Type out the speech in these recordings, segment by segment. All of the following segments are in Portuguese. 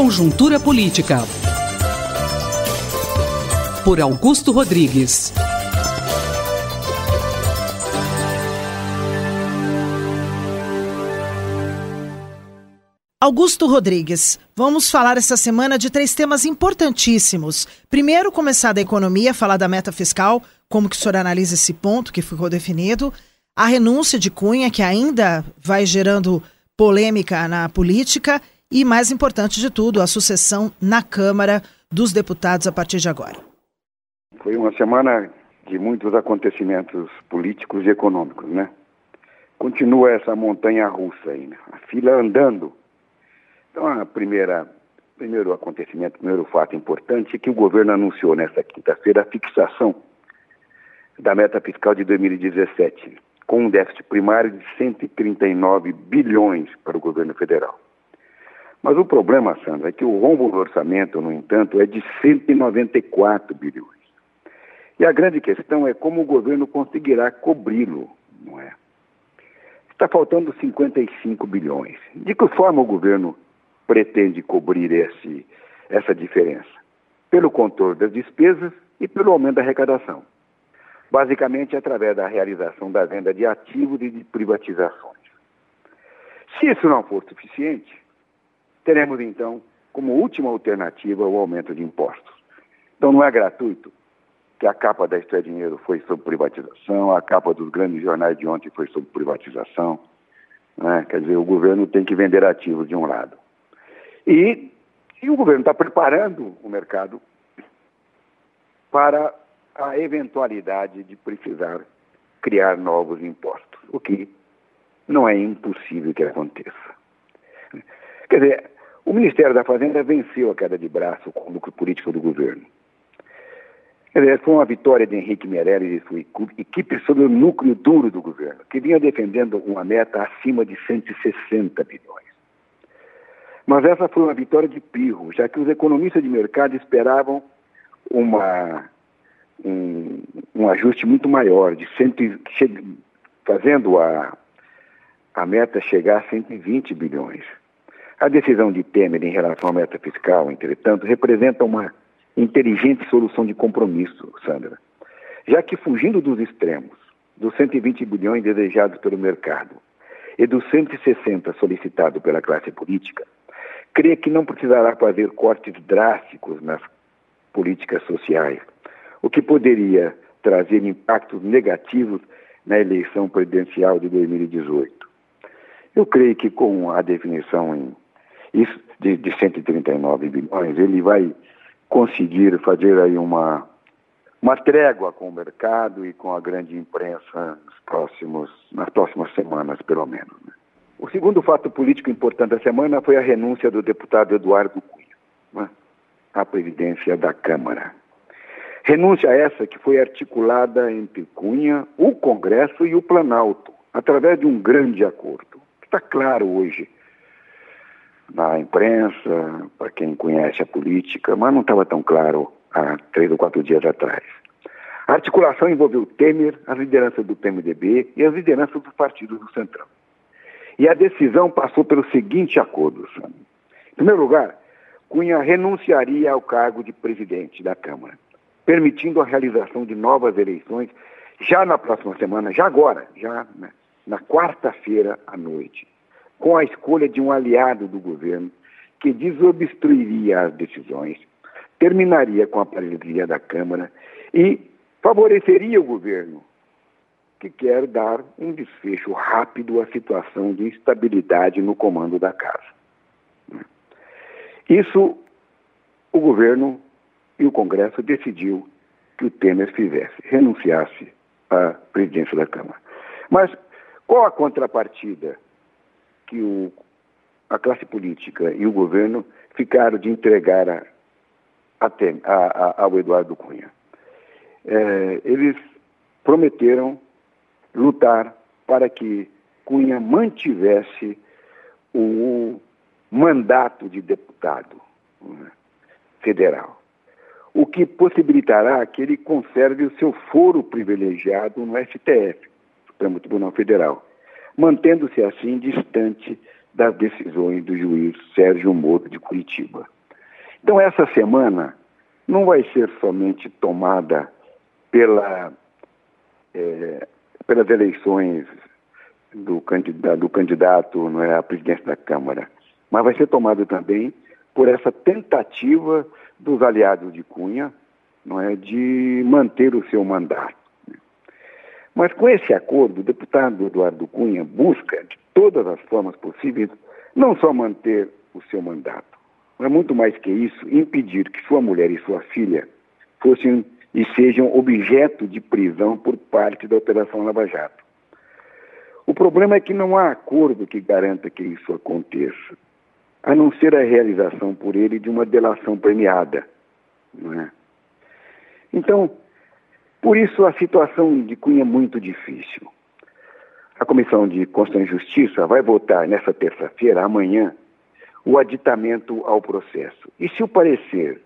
Conjuntura Política. Por Augusto Rodrigues. Augusto Rodrigues, vamos falar essa semana de três temas importantíssimos. Primeiro, começar da economia, falar da meta fiscal, como que o senhor analisa esse ponto que ficou definido, a renúncia de Cunha, que ainda vai gerando polêmica na política, e, mais importante de tudo, a sucessão na Câmara dos Deputados a partir de agora. Foi uma semana de muitos acontecimentos políticos e econômicos, né? Continua essa montanha russa aí, né? a fila andando então, a primeira, primeiro acontecimento, primeiro fato importante é que o governo anunciou nesta quinta-feira a fixação da meta fiscal de 2017, com um déficit primário de 139 bilhões para o governo federal. Mas o problema, Sandra, é que o rombo do orçamento, no entanto, é de 194 bilhões. E a grande questão é como o governo conseguirá cobri-lo, não é? Está faltando 55 bilhões. De que forma o governo pretende cobrir esse, essa diferença? Pelo controle das despesas e pelo aumento da arrecadação. Basicamente, através da realização da venda de ativos e de privatizações. Se isso não for suficiente, teremos então como última alternativa o aumento de impostos. Então não é gratuito que a capa da Isto é Dinheiro foi sobre privatização, a capa dos grandes jornais de ontem foi sobre privatização. Né? Quer dizer, o governo tem que vender ativos de um lado. E, e o governo está preparando o mercado para a eventualidade de precisar criar novos impostos, o que não é impossível que aconteça. Quer dizer, o Ministério da Fazenda venceu a queda de braço com o lucro político do governo. Foi uma vitória de Henrique Meirelles e sua equipe sobre o núcleo duro do governo, que vinha defendendo uma meta acima de 160 bilhões. Mas essa foi uma vitória de pirro, já que os economistas de mercado esperavam uma, um, um ajuste muito maior, de cento, fazendo a, a meta chegar a 120 bilhões. A decisão de Temer em relação à meta fiscal, entretanto, representa uma inteligente solução de compromisso, Sandra, já que fugindo dos extremos, dos 120 bilhões desejados pelo mercado e dos 160 solicitados pela classe política, crê que não precisará fazer cortes drásticos nas políticas sociais, o que poderia trazer impactos negativos na eleição presidencial de 2018. Eu creio que com a definição em, isso, de, de 139 bilhões, ele vai conseguir fazer aí uma, uma trégua com o mercado e com a grande imprensa nos próximos, nas próximas semanas, pelo menos. Né? O segundo fato político importante da semana foi a renúncia do deputado Eduardo Cunha né, à presidência da Câmara. Renúncia essa que foi articulada entre Cunha, o Congresso e o Planalto, através de um grande acordo. Está claro hoje na imprensa, para quem conhece a política, mas não estava tão claro há três ou quatro dias atrás. A articulação envolveu Temer, as lideranças do PMDB e as lideranças dos partidos do Centrão. E a decisão passou pelo seguinte acordo, Sam. Em primeiro lugar, Cunha renunciaria ao cargo de presidente da Câmara, permitindo a realização de novas eleições já na próxima semana, já agora, já né, na quarta-feira à noite, com a escolha de um aliado do governo que desobstruiria as decisões, terminaria com a paralisia da Câmara e favoreceria o governo que quer dar um desfecho rápido à situação de instabilidade no comando da casa. Isso o governo e o Congresso decidiu que o Temer fizesse, renunciasse à presidência da Câmara. Mas qual a contrapartida que o, a classe política e o governo ficaram de entregar a, a, a, ao Eduardo Cunha? É, eles prometeram lutar para que Cunha mantivesse o mandato de deputado né, federal, o que possibilitará que ele conserve o seu foro privilegiado no STF, Supremo Tribunal Federal, mantendo-se assim distante das decisões do juiz Sérgio Moro de Curitiba. Então, essa semana não vai ser somente tomada pela, é, pelas eleições do candidato, do candidato não é, à presidência da Câmara, mas vai ser tomada também por essa tentativa dos aliados de Cunha não é, de manter o seu mandato. Mas com esse acordo, o deputado Eduardo Cunha busca, de todas as formas possíveis, não só manter o seu mandato, mas muito mais que isso, impedir que sua mulher e sua filha fossem e sejam objeto de prisão por parte da Operação Lava Jato. O problema é que não há acordo que garanta que isso aconteça, a não ser a realização por ele de uma delação premiada. Não é? Então, por isso a situação de Cunha é muito difícil. A Comissão de Constituição e Justiça vai votar nessa terça-feira, amanhã, o aditamento ao processo. E se o parecer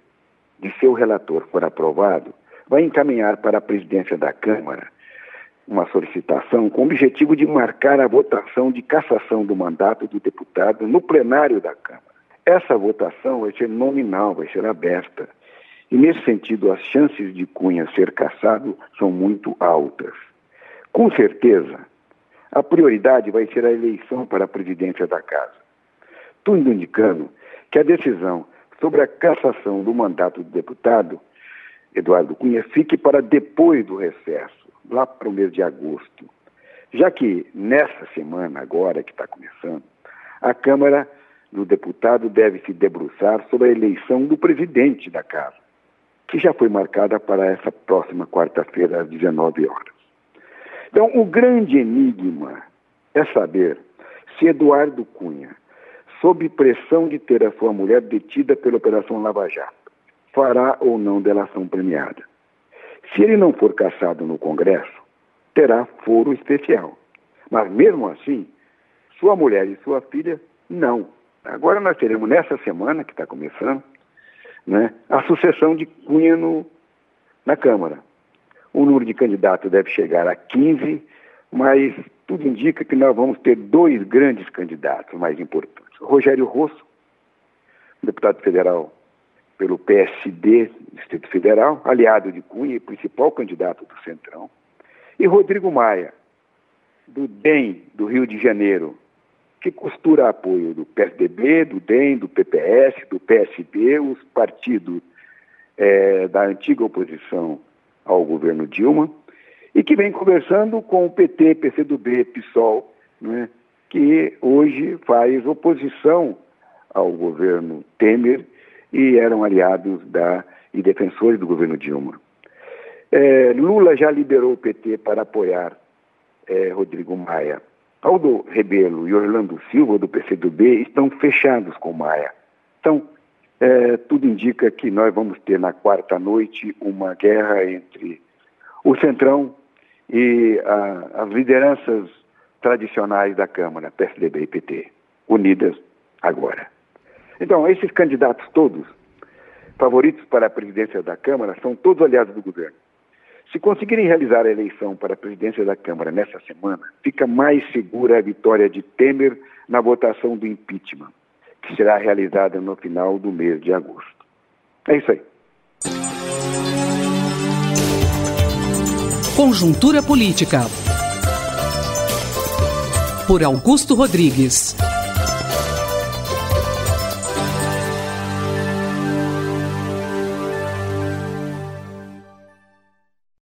de seu relator for aprovado, vai encaminhar para a presidência da Câmara uma solicitação com o objetivo de marcar a votação de cassação do mandato do deputado no plenário da Câmara. Essa votação vai ser nominal, vai ser aberta. E, nesse sentido, as chances de Cunha ser cassado são muito altas. Com certeza, a prioridade vai ser a eleição para a presidência da Casa. Tudo indicando que a decisão sobre a cassação do mandato do deputado Eduardo Cunha fique para depois do recesso, lá para o mês de agosto. Já que nessa semana, agora que está começando, a Câmara do Deputado deve se debruçar sobre a eleição do presidente da Casa que já foi marcada para essa próxima quarta-feira, às 19 horas. Então, o grande enigma é saber se Eduardo Cunha, sob pressão de ter a sua mulher detida pela Operação Lava Jato, fará ou não delação premiada. Se ele não for caçado no Congresso, terá foro especial. Mas mesmo assim, sua mulher e sua filha, não. Agora nós teremos nessa semana, que está começando, né, a sucessão de Cunha no, na Câmara. O número de candidatos deve chegar a 15, mas tudo indica que nós vamos ter dois grandes candidatos mais importantes. Rogério Rosso, deputado federal pelo PSD, Distrito Federal, aliado de Cunha e principal candidato do Centrão, e Rodrigo Maia, do DEM do Rio de Janeiro, que costura apoio do PSDB, do DEM, do PPS, do PSB, os partidos é, da antiga oposição ao governo Dilma, e que vem conversando com o PT, PCdoB, PSOL, né, que hoje faz oposição ao governo Temer e eram aliados da, e defensores do governo Dilma. É, Lula já liberou o PT para apoiar é, Rodrigo Maia. Aldo Rebelo e Orlando Silva, do PCdoB, estão fechados com Maia. Então, é, tudo indica que nós vamos ter na quarta noite uma guerra entre o Centrão e a, as lideranças tradicionais da Câmara, PSDB e PT, unidas agora. Então, esses candidatos todos, favoritos para a presidência da Câmara, são todos aliados do governo. Se conseguirem realizar a eleição para a presidência da Câmara nessa semana, fica mais segura a vitória de Temer na votação do impeachment, que será realizada no final do mês de agosto. É isso aí. Conjuntura Política. Por Augusto Rodrigues.